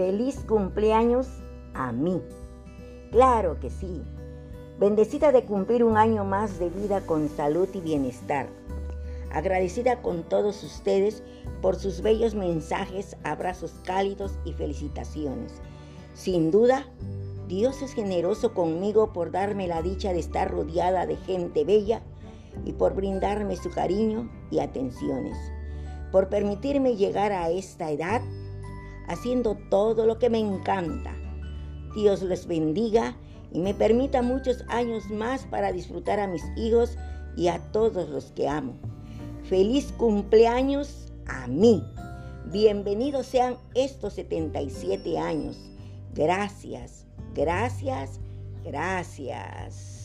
Feliz cumpleaños a mí. Claro que sí. Bendecida de cumplir un año más de vida con salud y bienestar. Agradecida con todos ustedes por sus bellos mensajes, abrazos cálidos y felicitaciones. Sin duda, Dios es generoso conmigo por darme la dicha de estar rodeada de gente bella y por brindarme su cariño y atenciones, por permitirme llegar a esta edad haciendo todo lo que me encanta. Dios les bendiga y me permita muchos años más para disfrutar a mis hijos y a todos los que amo. Feliz cumpleaños a mí. Bienvenidos sean estos 77 años. Gracias, gracias, gracias.